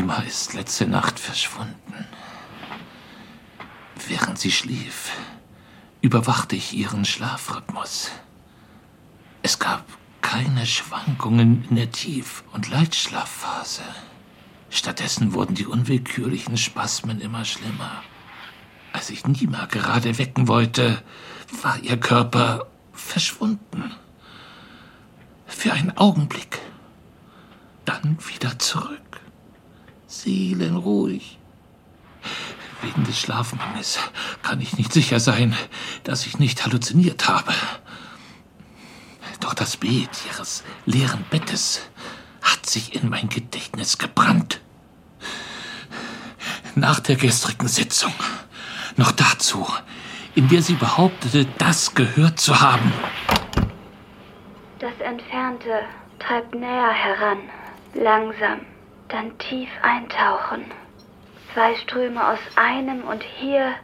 Nima ist letzte Nacht verschwunden. Während sie schlief, überwachte ich ihren Schlafrhythmus. Es gab keine Schwankungen in der Tief- und Leitschlafphase. Stattdessen wurden die unwillkürlichen Spasmen immer schlimmer. Als ich Nima gerade wecken wollte, war ihr Körper verschwunden. Für einen Augenblick. Dann wieder zurück. Seelenruhig. Wegen des Schlafmangels kann ich nicht sicher sein, dass ich nicht halluziniert habe. Doch das Bild ihres leeren Bettes hat sich in mein Gedächtnis gebrannt. Nach der gestrigen Sitzung. Noch dazu, in der sie behauptete, das gehört zu haben. Das Entfernte treibt näher heran. Langsam, dann tief eintauchen. Zwei Ströme aus einem und hier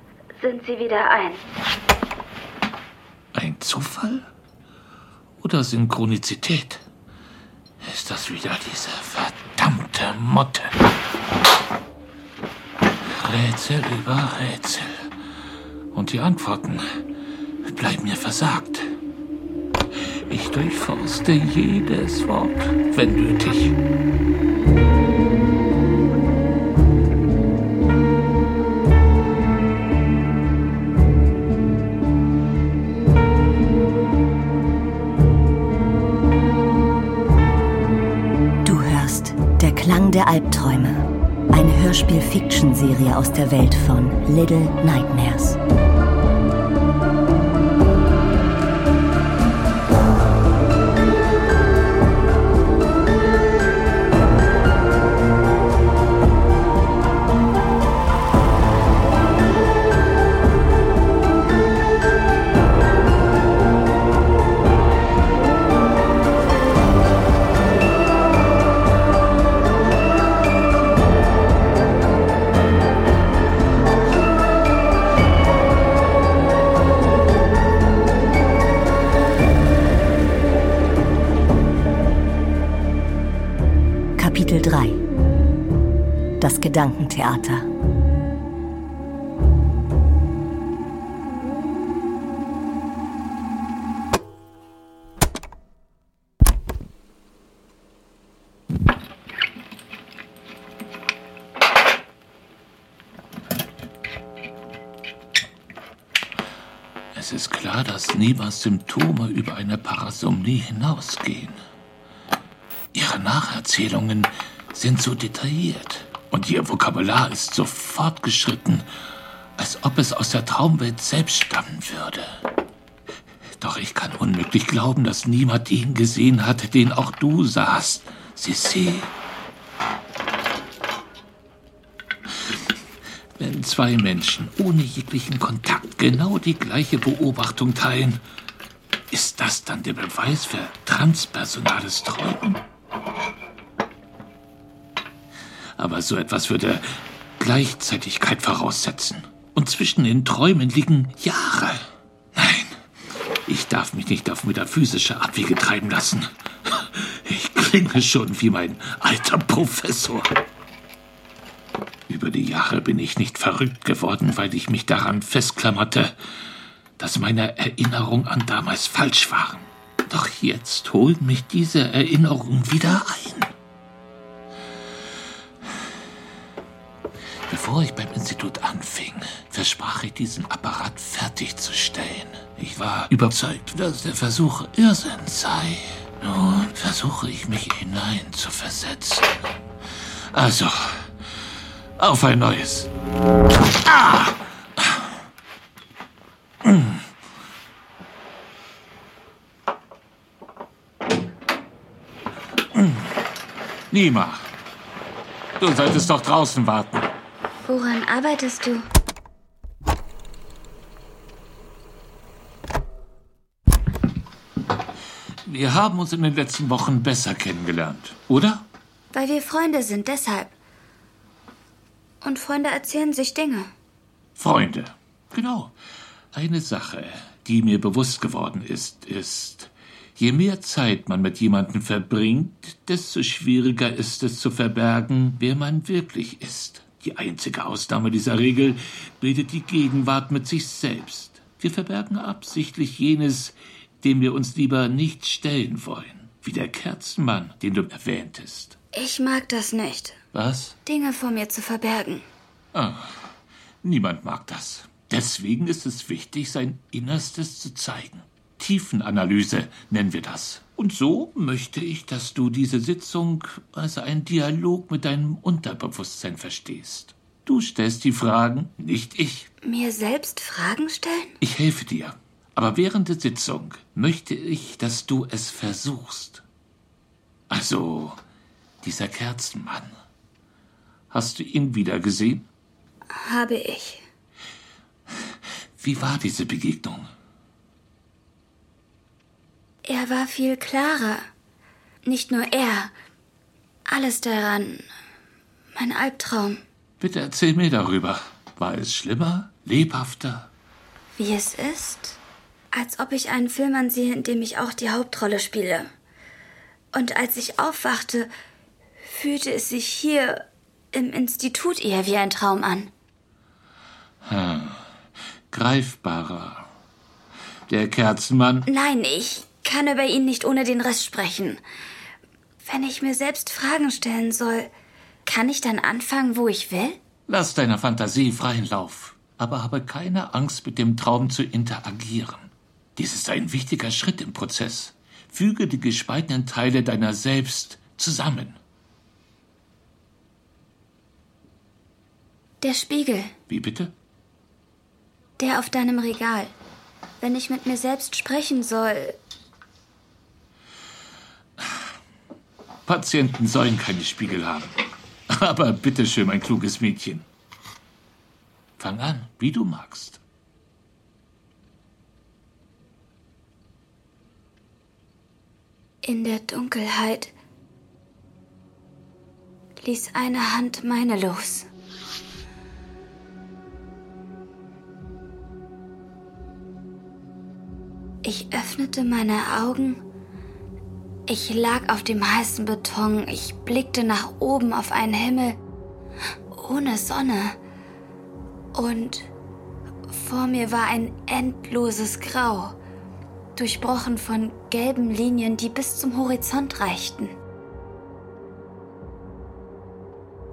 sind sie wieder eins. Ein Zufall? Oder Synchronizität? Ist das wieder diese verdammte Motte? Rätsel über Rätsel. Und die Antworten bleiben mir versagt. Ich durchforste jedes Wort, wenn nötig. Der Albträume. Eine Hörspiel-Fiction-Serie aus der Welt von Little Nightmares. Gedankentheater Es ist klar, dass Nimas Symptome über eine Parasomnie hinausgehen. Ihre Nacherzählungen sind so detailliert und ihr Vokabular ist so fortgeschritten, als ob es aus der Traumwelt selbst stammen würde. Doch ich kann unmöglich glauben, dass niemand ihn gesehen hat, den auch du sahst, Sissi. Wenn zwei Menschen ohne jeglichen Kontakt genau die gleiche Beobachtung teilen, ist das dann der Beweis für transpersonales Träumen? Aber so etwas würde Gleichzeitigkeit voraussetzen. Und zwischen den Träumen liegen Jahre. Nein, ich darf mich nicht auf metaphysische Abwege treiben lassen. Ich klinge schon wie mein alter Professor. Über die Jahre bin ich nicht verrückt geworden, weil ich mich daran festklammerte, dass meine Erinnerungen an damals falsch waren. Doch jetzt holen mich diese Erinnerungen wieder ein. Bevor ich beim Institut anfing, versprach ich diesen Apparat fertigzustellen. Ich war überzeugt, dass der Versuch Irrsinn sei. Nun versuche ich mich hinein zu versetzen. Also, auf ein neues. Ah! Nima, du solltest doch draußen warten. Woran arbeitest du? Wir haben uns in den letzten Wochen besser kennengelernt, oder? Weil wir Freunde sind, deshalb. Und Freunde erzählen sich Dinge. Freunde. Genau. Eine Sache, die mir bewusst geworden ist, ist, Je mehr Zeit man mit jemandem verbringt, desto schwieriger ist es zu verbergen, wer man wirklich ist. Die einzige Ausnahme dieser Regel bildet die Gegenwart mit sich selbst. Wir verbergen absichtlich jenes, dem wir uns lieber nicht stellen wollen, wie der Kerzenmann, den du erwähntest. Ich mag das nicht. Was? Dinge vor mir zu verbergen. Ah, niemand mag das. Deswegen ist es wichtig, sein Innerstes zu zeigen. Tiefenanalyse nennen wir das. Und so möchte ich, dass du diese Sitzung als einen Dialog mit deinem Unterbewusstsein verstehst. Du stellst die Fragen, nicht ich. Mir selbst Fragen stellen? Ich helfe dir. Aber während der Sitzung möchte ich, dass du es versuchst. Also, dieser Kerzenmann. Hast du ihn wieder gesehen? Habe ich. Wie war diese Begegnung? Er war viel klarer. Nicht nur er. Alles daran. Mein Albtraum. Bitte erzähl mir darüber. War es schlimmer? Lebhafter? Wie es ist? Als ob ich einen Film ansehe, in dem ich auch die Hauptrolle spiele. Und als ich aufwachte, fühlte es sich hier im Institut eher wie ein Traum an. Hm. Greifbarer. Der Kerzenmann. Nein, ich kann über ihn nicht ohne den Rest sprechen. Wenn ich mir selbst Fragen stellen soll, kann ich dann anfangen, wo ich will? Lass deiner Fantasie freien Lauf, aber habe keine Angst, mit dem Traum zu interagieren. Dies ist ein wichtiger Schritt im Prozess. Füge die gespaltenen Teile deiner selbst zusammen. Der Spiegel. Wie bitte? Der auf deinem Regal. Wenn ich mit mir selbst sprechen soll, Patienten sollen keine Spiegel haben. Aber bitteschön, mein kluges Mädchen. Fang an, wie du magst. In der Dunkelheit ließ eine Hand meine los. Ich öffnete meine Augen ich lag auf dem heißen Beton, ich blickte nach oben auf einen Himmel ohne Sonne. Und vor mir war ein endloses Grau, durchbrochen von gelben Linien, die bis zum Horizont reichten.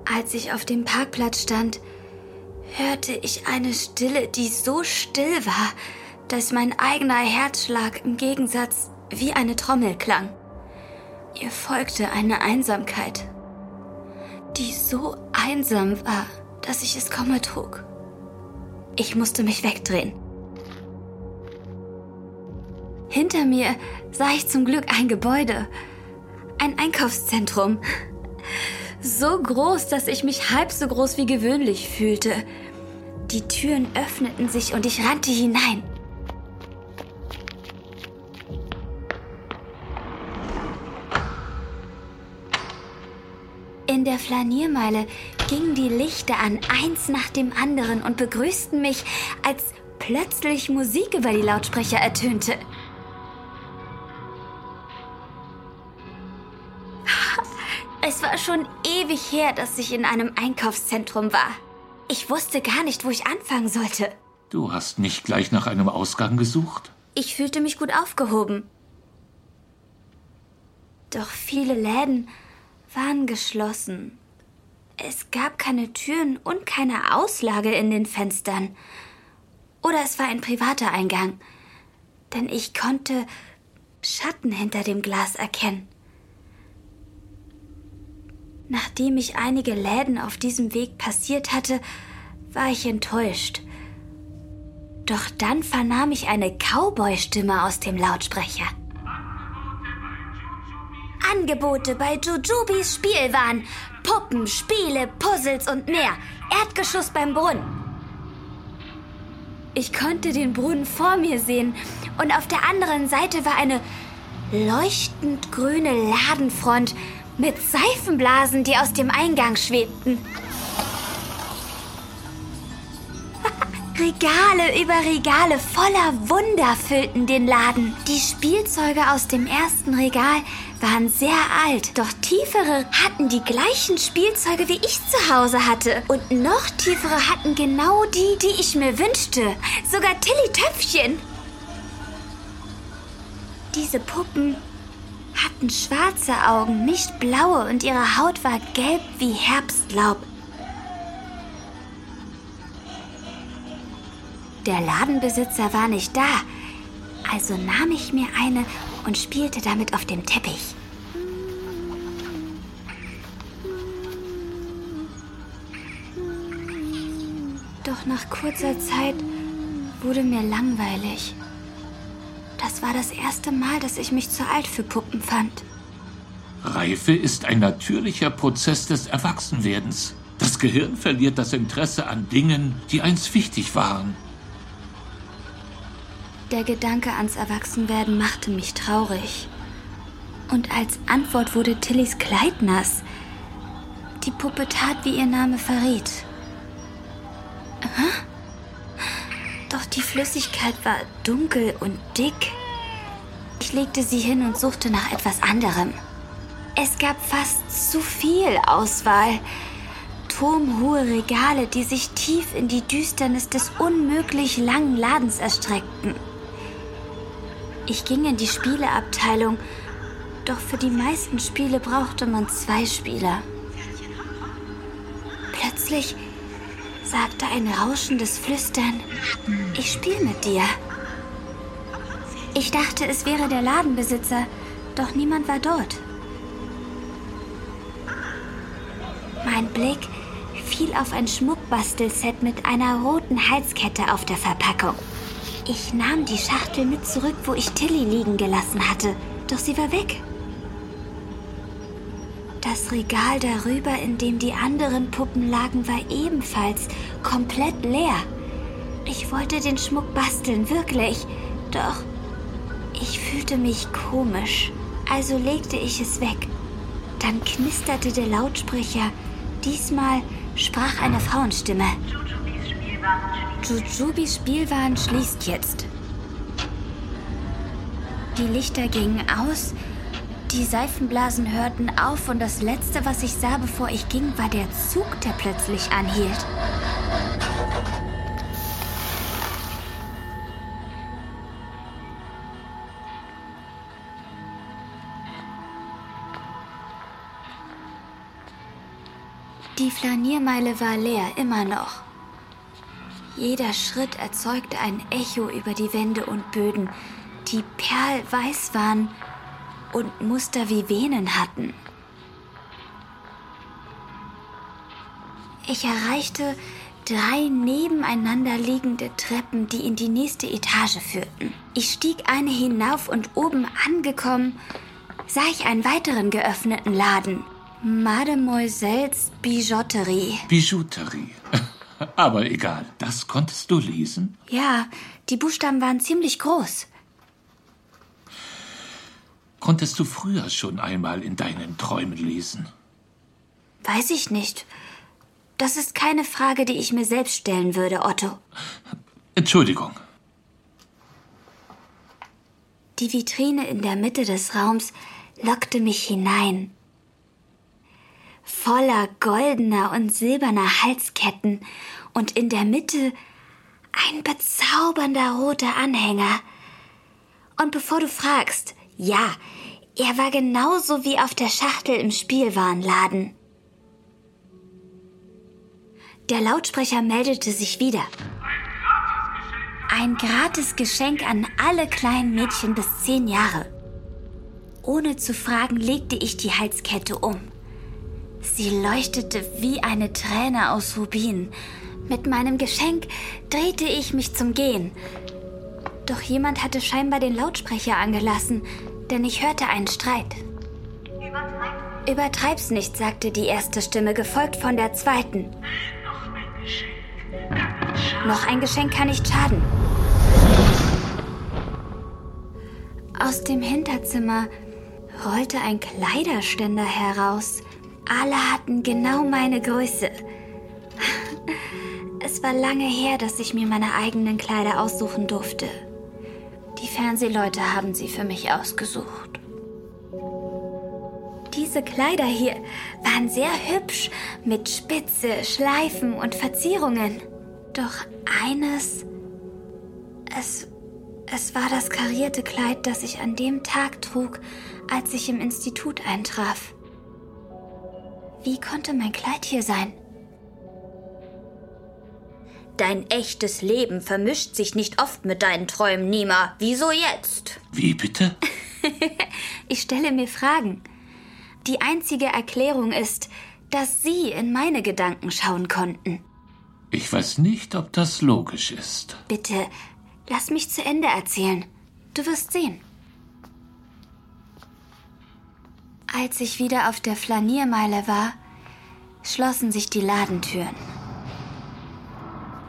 Als ich auf dem Parkplatz stand, hörte ich eine Stille, die so still war, dass mein eigener Herzschlag im Gegensatz wie eine Trommel klang. Ihr folgte eine Einsamkeit, die so einsam war, dass ich es kaum ertrug. Ich musste mich wegdrehen. Hinter mir sah ich zum Glück ein Gebäude, ein Einkaufszentrum. So groß, dass ich mich halb so groß wie gewöhnlich fühlte. Die Türen öffneten sich und ich rannte hinein. In der Flaniermeile gingen die Lichter an, eins nach dem anderen, und begrüßten mich, als plötzlich Musik über die Lautsprecher ertönte. Es war schon ewig her, dass ich in einem Einkaufszentrum war. Ich wusste gar nicht, wo ich anfangen sollte. Du hast nicht gleich nach einem Ausgang gesucht? Ich fühlte mich gut aufgehoben. Doch viele Läden waren geschlossen. Es gab keine Türen und keine Auslage in den Fenstern. Oder es war ein privater Eingang, denn ich konnte Schatten hinter dem Glas erkennen. Nachdem ich einige Läden auf diesem Weg passiert hatte, war ich enttäuscht. Doch dann vernahm ich eine Cowboy-Stimme aus dem Lautsprecher. Angebote bei Jujubis Spielwaren. Puppen, Spiele, Puzzles und mehr. Erdgeschoss beim Brunnen. Ich konnte den Brunnen vor mir sehen und auf der anderen Seite war eine leuchtend grüne Ladenfront mit Seifenblasen, die aus dem Eingang schwebten. Regale über Regale voller Wunder füllten den Laden. Die Spielzeuge aus dem ersten Regal waren sehr alt, doch tiefere hatten die gleichen Spielzeuge, wie ich zu Hause hatte. Und noch tiefere hatten genau die, die ich mir wünschte. Sogar Tilly Töpfchen. Diese Puppen hatten schwarze Augen, nicht blaue, und ihre Haut war gelb wie Herbstlaub. Der Ladenbesitzer war nicht da, also nahm ich mir eine und spielte damit auf dem Teppich. Doch nach kurzer Zeit wurde mir langweilig. Das war das erste Mal, dass ich mich zu alt für Puppen fand. Reife ist ein natürlicher Prozess des Erwachsenwerdens. Das Gehirn verliert das Interesse an Dingen, die einst wichtig waren. Der Gedanke ans Erwachsenwerden machte mich traurig. Und als Antwort wurde Tillys Kleid nass. Die Puppe tat, wie ihr Name verriet. Doch die Flüssigkeit war dunkel und dick. Ich legte sie hin und suchte nach etwas anderem. Es gab fast zu viel Auswahl. Turmhohe Regale, die sich tief in die Düsternis des unmöglich langen Ladens erstreckten. Ich ging in die Spieleabteilung, doch für die meisten Spiele brauchte man zwei Spieler. Plötzlich sagte ein rauschendes Flüstern, ich spiele mit dir. Ich dachte, es wäre der Ladenbesitzer, doch niemand war dort. Mein Blick fiel auf ein Schmuckbastelset mit einer roten Halskette auf der Verpackung. Ich nahm die Schachtel mit zurück, wo ich Tilly liegen gelassen hatte, doch sie war weg. Das Regal darüber, in dem die anderen Puppen lagen, war ebenfalls komplett leer. Ich wollte den Schmuck basteln, wirklich. Doch ich fühlte mich komisch, also legte ich es weg. Dann knisterte der Lautsprecher. Diesmal sprach eine Frauenstimme. Jujubis Spielwaren schließt jetzt. Die Lichter gingen aus, die Seifenblasen hörten auf und das Letzte, was ich sah, bevor ich ging, war der Zug, der plötzlich anhielt. Die Flaniermeile war leer, immer noch. Jeder Schritt erzeugte ein Echo über die Wände und Böden, die perlweiß waren und Muster wie Venen hatten. Ich erreichte drei nebeneinander liegende Treppen, die in die nächste Etage führten. Ich stieg eine hinauf und oben angekommen, sah ich einen weiteren geöffneten Laden. Mademoiselles Bijouterie. Bijouterie. Aber egal, das konntest du lesen? Ja, die Buchstaben waren ziemlich groß. Konntest du früher schon einmal in deinen Träumen lesen? Weiß ich nicht. Das ist keine Frage, die ich mir selbst stellen würde, Otto. Entschuldigung. Die Vitrine in der Mitte des Raums lockte mich hinein. Voller goldener und silberner Halsketten und in der Mitte ein bezaubernder roter Anhänger. Und bevor du fragst, ja, er war genauso wie auf der Schachtel im Spielwarenladen. Der Lautsprecher meldete sich wieder. Ein gratis Geschenk an alle kleinen Mädchen bis zehn Jahre. Ohne zu fragen legte ich die Halskette um. Sie leuchtete wie eine Träne aus Rubin. Mit meinem Geschenk drehte ich mich zum Gehen. Doch jemand hatte scheinbar den Lautsprecher angelassen, denn ich hörte einen Streit. Übertreib's nicht, sagte die erste Stimme, gefolgt von der zweiten. Noch ein Geschenk kann nicht schaden. Aus dem Hinterzimmer rollte ein Kleiderständer heraus. Alle hatten genau meine Größe. Es war lange her, dass ich mir meine eigenen Kleider aussuchen durfte. Die Fernsehleute haben sie für mich ausgesucht. Diese Kleider hier waren sehr hübsch, mit Spitze, Schleifen und Verzierungen. Doch eines... Es, es war das karierte Kleid, das ich an dem Tag trug, als ich im Institut eintraf. Wie konnte mein Kleid hier sein? Dein echtes Leben vermischt sich nicht oft mit deinen Träumen, Nima. Wieso jetzt? Wie bitte? ich stelle mir Fragen. Die einzige Erklärung ist, dass Sie in meine Gedanken schauen konnten. Ich weiß nicht, ob das logisch ist. Bitte, lass mich zu Ende erzählen. Du wirst sehen. Als ich wieder auf der Flaniermeile war, schlossen sich die Ladentüren.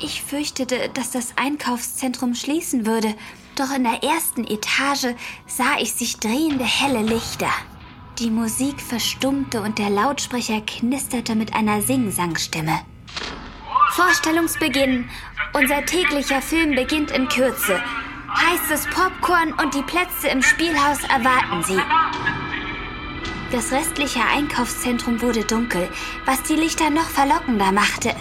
Ich fürchtete, dass das Einkaufszentrum schließen würde, doch in der ersten Etage sah ich sich drehende helle Lichter. Die Musik verstummte und der Lautsprecher knisterte mit einer Singsangstimme. Vorstellungsbeginn. Unser täglicher Film beginnt in Kürze. Heißes Popcorn und die Plätze im Spielhaus erwarten Sie. Das restliche Einkaufszentrum wurde dunkel, was die Lichter noch verlockender machte.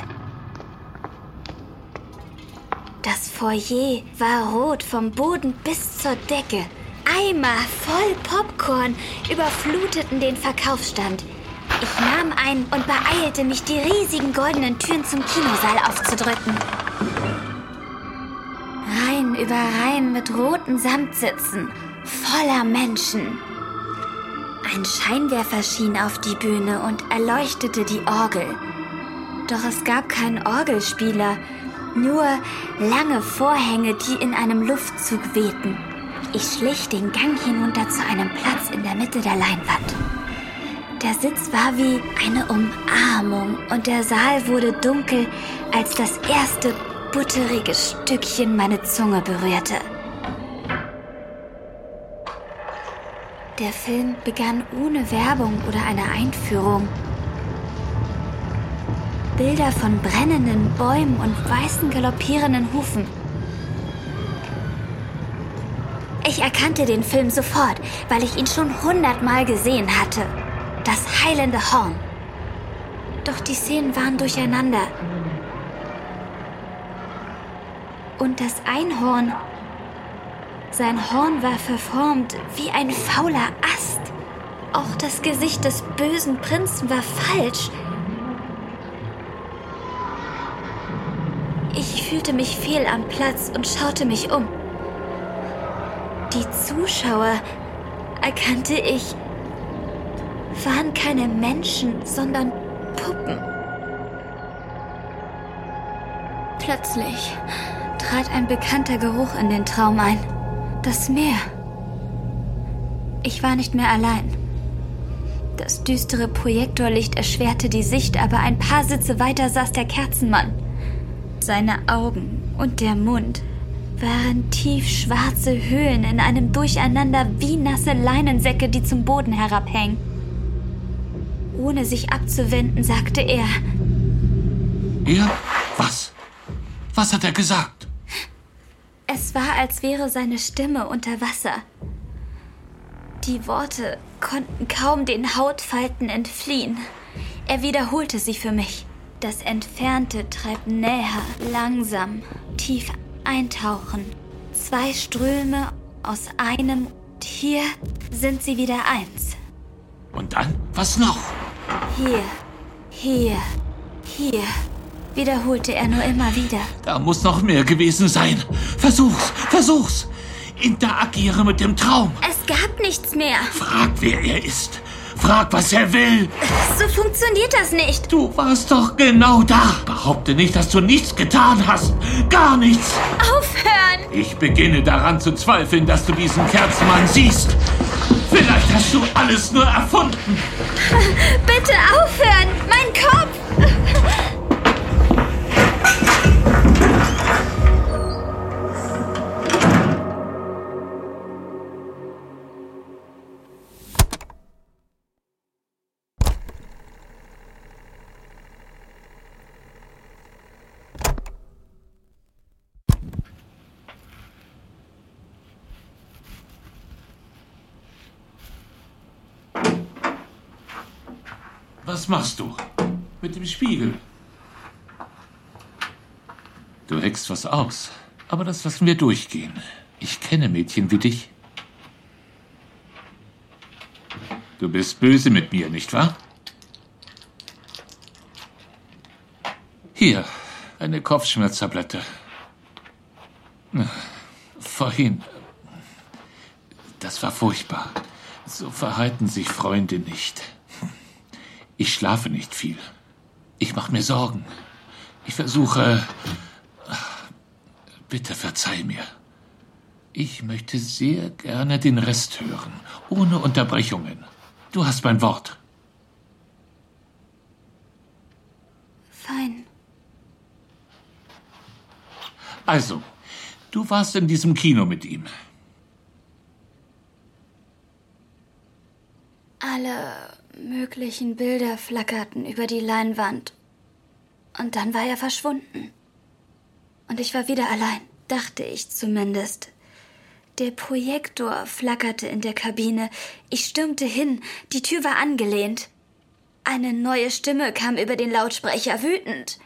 Foyer war rot vom Boden bis zur Decke. Eimer voll Popcorn überfluteten den Verkaufsstand. Ich nahm einen und beeilte mich, die riesigen goldenen Türen zum Kinosaal aufzudrücken. Reihen über Reihen mit roten Samtsitzen, voller Menschen. Ein Scheinwerfer schien auf die Bühne und erleuchtete die Orgel. Doch es gab keinen Orgelspieler, nur lange Vorhänge, die in einem Luftzug wehten. Ich schlich den Gang hinunter zu einem Platz in der Mitte der Leinwand. Der Sitz war wie eine Umarmung und der Saal wurde dunkel, als das erste butterige Stückchen meine Zunge berührte. Der Film begann ohne Werbung oder eine Einführung. Bilder von brennenden Bäumen und weißen galoppierenden Hufen. Ich erkannte den Film sofort, weil ich ihn schon hundertmal gesehen hatte. Das heilende Horn. Doch die Szenen waren durcheinander. Und das Einhorn. Sein Horn war verformt wie ein fauler Ast. Auch das Gesicht des bösen Prinzen war falsch. Ich fühlte mich fehl am Platz und schaute mich um. Die Zuschauer, erkannte ich, waren keine Menschen, sondern Puppen. Plötzlich trat ein bekannter Geruch in den Traum ein. Das Meer. Ich war nicht mehr allein. Das düstere Projektorlicht erschwerte die Sicht, aber ein paar Sitze weiter saß der Kerzenmann. Seine Augen und der Mund waren tiefschwarze Höhlen in einem Durcheinander wie nasse Leinensäcke, die zum Boden herabhängen. Ohne sich abzuwenden, sagte er. Er? Was? Was hat er gesagt? Es war, als wäre seine Stimme unter Wasser. Die Worte konnten kaum den Hautfalten entfliehen. Er wiederholte sie für mich. Das Entfernte treibt näher, langsam, tief eintauchen. Zwei Ströme aus einem. Und hier sind sie wieder eins. Und dann? Was noch? Hier, hier, hier. Wiederholte er nur immer wieder. Da muss noch mehr gewesen sein. Versuch's, versuch's. Interagiere mit dem Traum. Es gab nichts mehr. Frag, wer er ist. Frag, was er will. So funktioniert das nicht. Du warst doch genau da. Behaupte nicht, dass du nichts getan hast. Gar nichts. Aufhören! Ich beginne daran zu zweifeln, dass du diesen Kerzenmann siehst. Vielleicht hast du alles nur erfunden. Bitte aufhören! Was machst du? Mit dem Spiegel. Du heckst was aus. Aber das lassen wir durchgehen. Ich kenne Mädchen wie dich. Du bist böse mit mir, nicht wahr? Hier, eine Kopfschmerztablette. Vorhin. Das war furchtbar. So verhalten sich Freunde nicht. Ich schlafe nicht viel. Ich mache mir Sorgen. Ich versuche. Bitte verzeih mir. Ich möchte sehr gerne den Rest hören, ohne Unterbrechungen. Du hast mein Wort. Fein. Also, du warst in diesem Kino mit ihm. Alle möglichen Bilder flackerten über die Leinwand. Und dann war er verschwunden. Und ich war wieder allein, dachte ich zumindest. Der Projektor flackerte in der Kabine. Ich stürmte hin. Die Tür war angelehnt. Eine neue Stimme kam über den Lautsprecher wütend.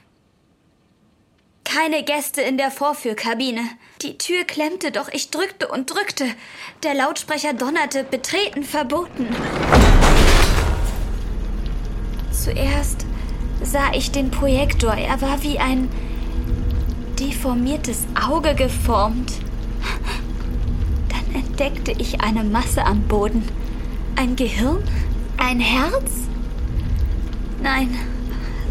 Keine Gäste in der Vorführkabine. Die Tür klemmte, doch ich drückte und drückte. Der Lautsprecher donnerte, betreten verboten. Zuerst sah ich den Projektor. Er war wie ein deformiertes Auge geformt entdeckte ich eine Masse am Boden. Ein Gehirn? Ein Herz? Nein,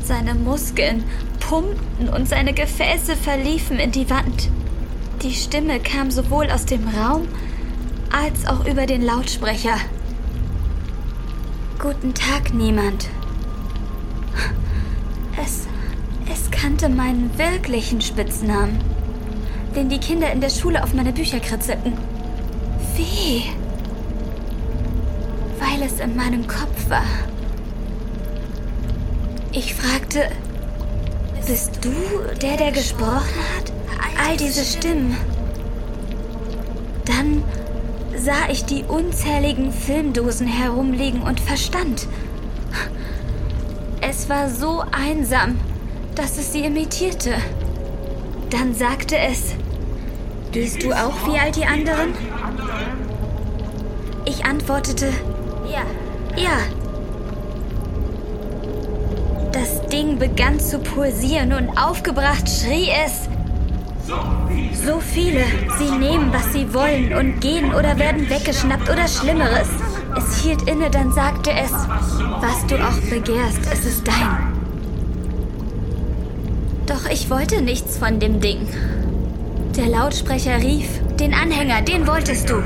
seine Muskeln pumpten und seine Gefäße verliefen in die Wand. Die Stimme kam sowohl aus dem Raum als auch über den Lautsprecher. Guten Tag, niemand. Es, es kannte meinen wirklichen Spitznamen, den die Kinder in der Schule auf meine Bücher kritzelten weh, weil es in meinem Kopf war. Ich fragte, bist du der, der gesprochen hat? All diese Stimmen. Dann sah ich die unzähligen Filmdosen herumliegen und verstand. Es war so einsam, dass es sie imitierte. Dann sagte es, Bist du auch wie all die anderen? Ich antwortete, ja, ja. Das Ding begann zu pulsieren und aufgebracht schrie es. So viele. Sie nehmen, was sie wollen und gehen oder werden weggeschnappt oder Schlimmeres. Es hielt inne, dann sagte es, was du auch begehrst, es ist dein. Doch ich wollte nichts von dem Ding. Der Lautsprecher rief, den Anhänger, den wolltest du.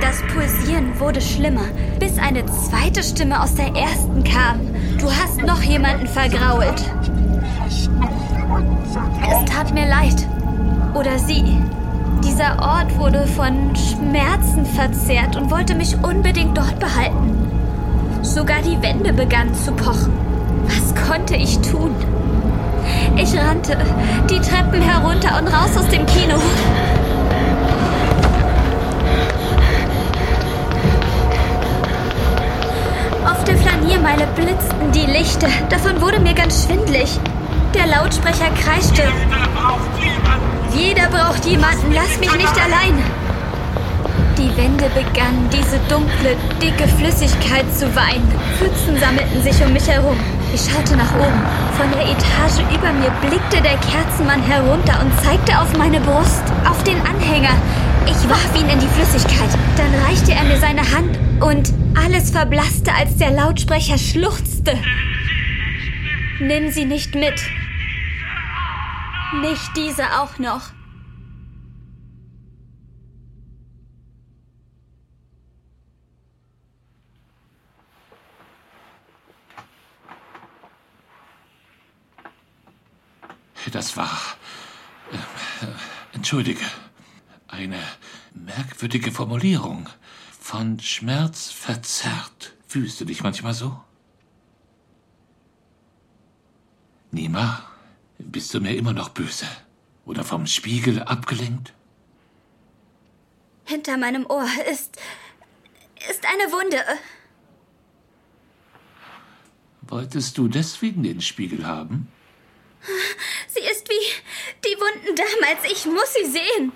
Das Pulsieren wurde schlimmer, bis eine zweite Stimme aus der ersten kam. Du hast noch jemanden vergrault. Es tat mir leid. Oder sie. Dieser Ort wurde von Schmerzen verzerrt und wollte mich unbedingt dort behalten. Sogar die Wände begannen zu pochen. Was konnte ich tun? Ich rannte die Treppen herunter und raus aus dem Kino. Flaniermeile blitzten die Lichter. Davon wurde mir ganz schwindlig. Der Lautsprecher kreischte. Jeder braucht jemanden. Lass mich nicht allein. Die Wände begannen, diese dunkle, dicke Flüssigkeit zu weinen. Pfützen sammelten sich um mich herum. Ich schaute nach oben. Von der Etage über mir blickte der Kerzenmann herunter und zeigte auf meine Brust, auf den Anhänger. Ich warf ihn in die Flüssigkeit. Dann reichte er mir seine Hand und alles verblasste, als der Lautsprecher schluchzte. Nimm sie nicht mit. Nicht diese auch noch. Das war. Äh, entschuldige. Eine merkwürdige Formulierung. Von Schmerz verzerrt. Fühlst du dich manchmal so? Nima, bist du mir immer noch böse? Oder vom Spiegel abgelenkt? Hinter meinem Ohr ist. ist eine Wunde. Wolltest du deswegen den Spiegel haben? Sie ist wie die Wunden damals. Ich muss sie sehen.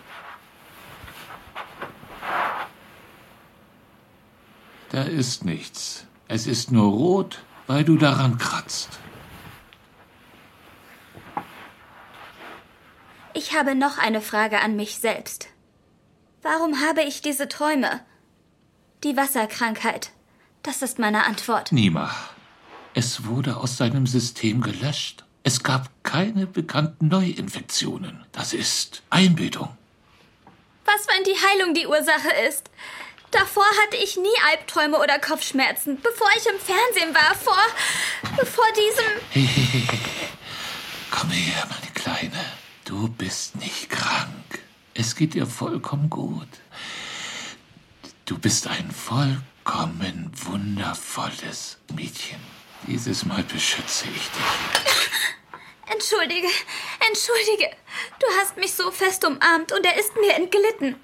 Da ist nichts. Es ist nur rot, weil du daran kratzt. Ich habe noch eine Frage an mich selbst. Warum habe ich diese Träume? Die Wasserkrankheit. Das ist meine Antwort. Nima, es wurde aus seinem System gelöscht. Es gab keine bekannten Neuinfektionen. Das ist Einbildung. Was, wenn die Heilung die Ursache ist? Davor hatte ich nie Albträume oder Kopfschmerzen, bevor ich im Fernsehen war, vor. vor diesem. Komm her, meine Kleine. Du bist nicht krank. Es geht dir vollkommen gut. Du bist ein vollkommen wundervolles Mädchen. Dieses Mal beschütze ich dich. Entschuldige, entschuldige. Du hast mich so fest umarmt und er ist mir entglitten.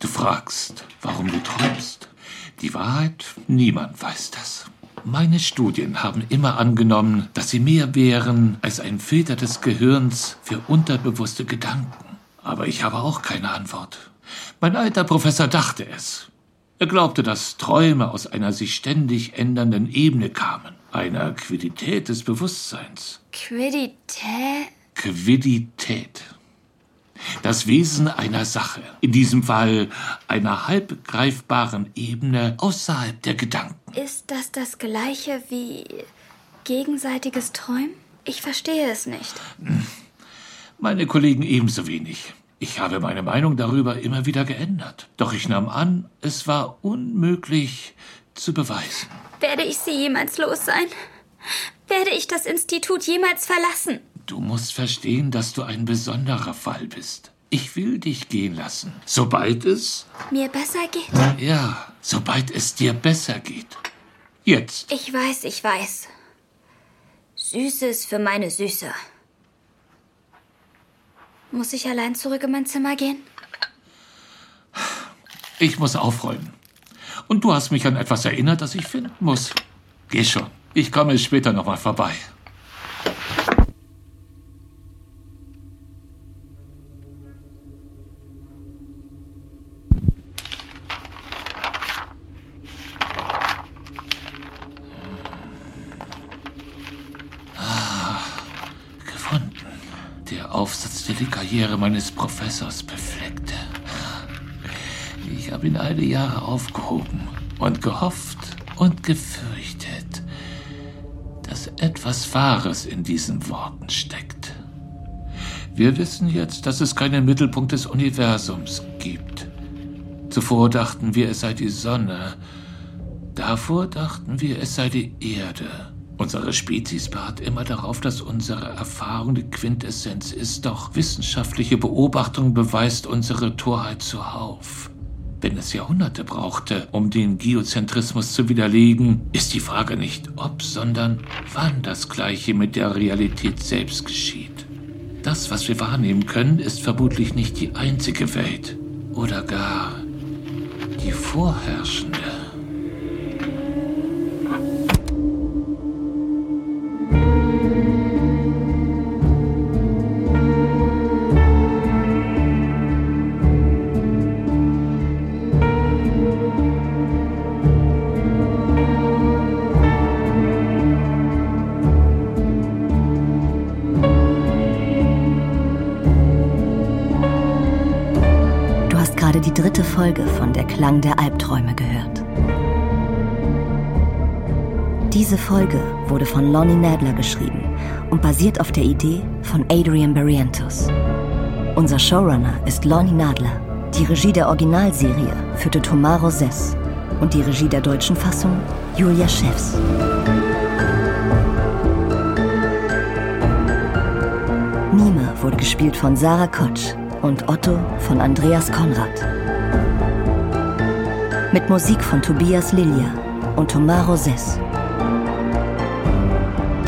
Du fragst, warum du träumst. Die Wahrheit, niemand weiß das. Meine Studien haben immer angenommen, dass sie mehr wären als ein Filter des Gehirns für unterbewusste Gedanken. Aber ich habe auch keine Antwort. Mein alter Professor dachte es. Er glaubte, dass Träume aus einer sich ständig ändernden Ebene kamen, einer Quiddität des Bewusstseins. Quiddität? Quiddität. Das Wesen einer Sache, in diesem Fall einer halb greifbaren Ebene außerhalb der Gedanken. Ist das das gleiche wie gegenseitiges Träumen? Ich verstehe es nicht. Meine Kollegen ebenso wenig. Ich habe meine Meinung darüber immer wieder geändert. Doch ich nahm an, es war unmöglich zu beweisen. Werde ich sie jemals los sein? Werde ich das Institut jemals verlassen? Du musst verstehen, dass du ein besonderer Fall bist. Ich will dich gehen lassen, sobald es mir besser geht. Ja, sobald es dir besser geht. Jetzt. Ich weiß, ich weiß. Süßes für meine Süße. Muss ich allein zurück in mein Zimmer gehen? Ich muss aufräumen. Und du hast mich an etwas erinnert, das ich finden muss. Geh schon. Ich komme später nochmal vorbei. Alle Jahre aufgehoben und gehofft und gefürchtet, dass etwas Wahres in diesen Worten steckt. Wir wissen jetzt, dass es keinen Mittelpunkt des Universums gibt. Zuvor dachten wir, es sei die Sonne. Davor dachten wir, es sei die Erde. Unsere Spezies beharrt immer darauf, dass unsere Erfahrung die Quintessenz ist, doch wissenschaftliche Beobachtung beweist unsere Torheit zuhauf. Wenn es Jahrhunderte brauchte, um den Geozentrismus zu widerlegen, ist die Frage nicht ob, sondern wann das Gleiche mit der Realität selbst geschieht. Das, was wir wahrnehmen können, ist vermutlich nicht die einzige Welt oder gar die vorherrschende. Diese Folge wurde von Lonnie Nadler geschrieben und basiert auf der Idee von Adrian Barrientos. Unser Showrunner ist Lonnie Nadler. Die Regie der Originalserie führte Tomaro Sess und die Regie der deutschen Fassung Julia Schäfs. Nima wurde gespielt von Sarah Kotsch und Otto von Andreas Konrad mit Musik von Tobias Lilia und Tomaro Sess.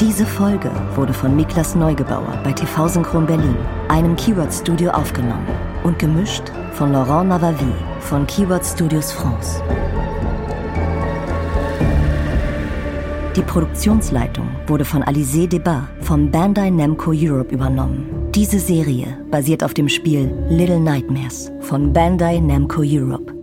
Diese Folge wurde von Miklas Neugebauer bei TV Synchron Berlin, einem Keyword-Studio, aufgenommen. und gemischt von Laurent Navavi von Keyword Studios France. Die Produktionsleitung wurde von Alizé Debat vom Bandai Namco Europe übernommen. Diese Serie basiert auf dem Spiel Little Nightmares von Bandai Namco Europe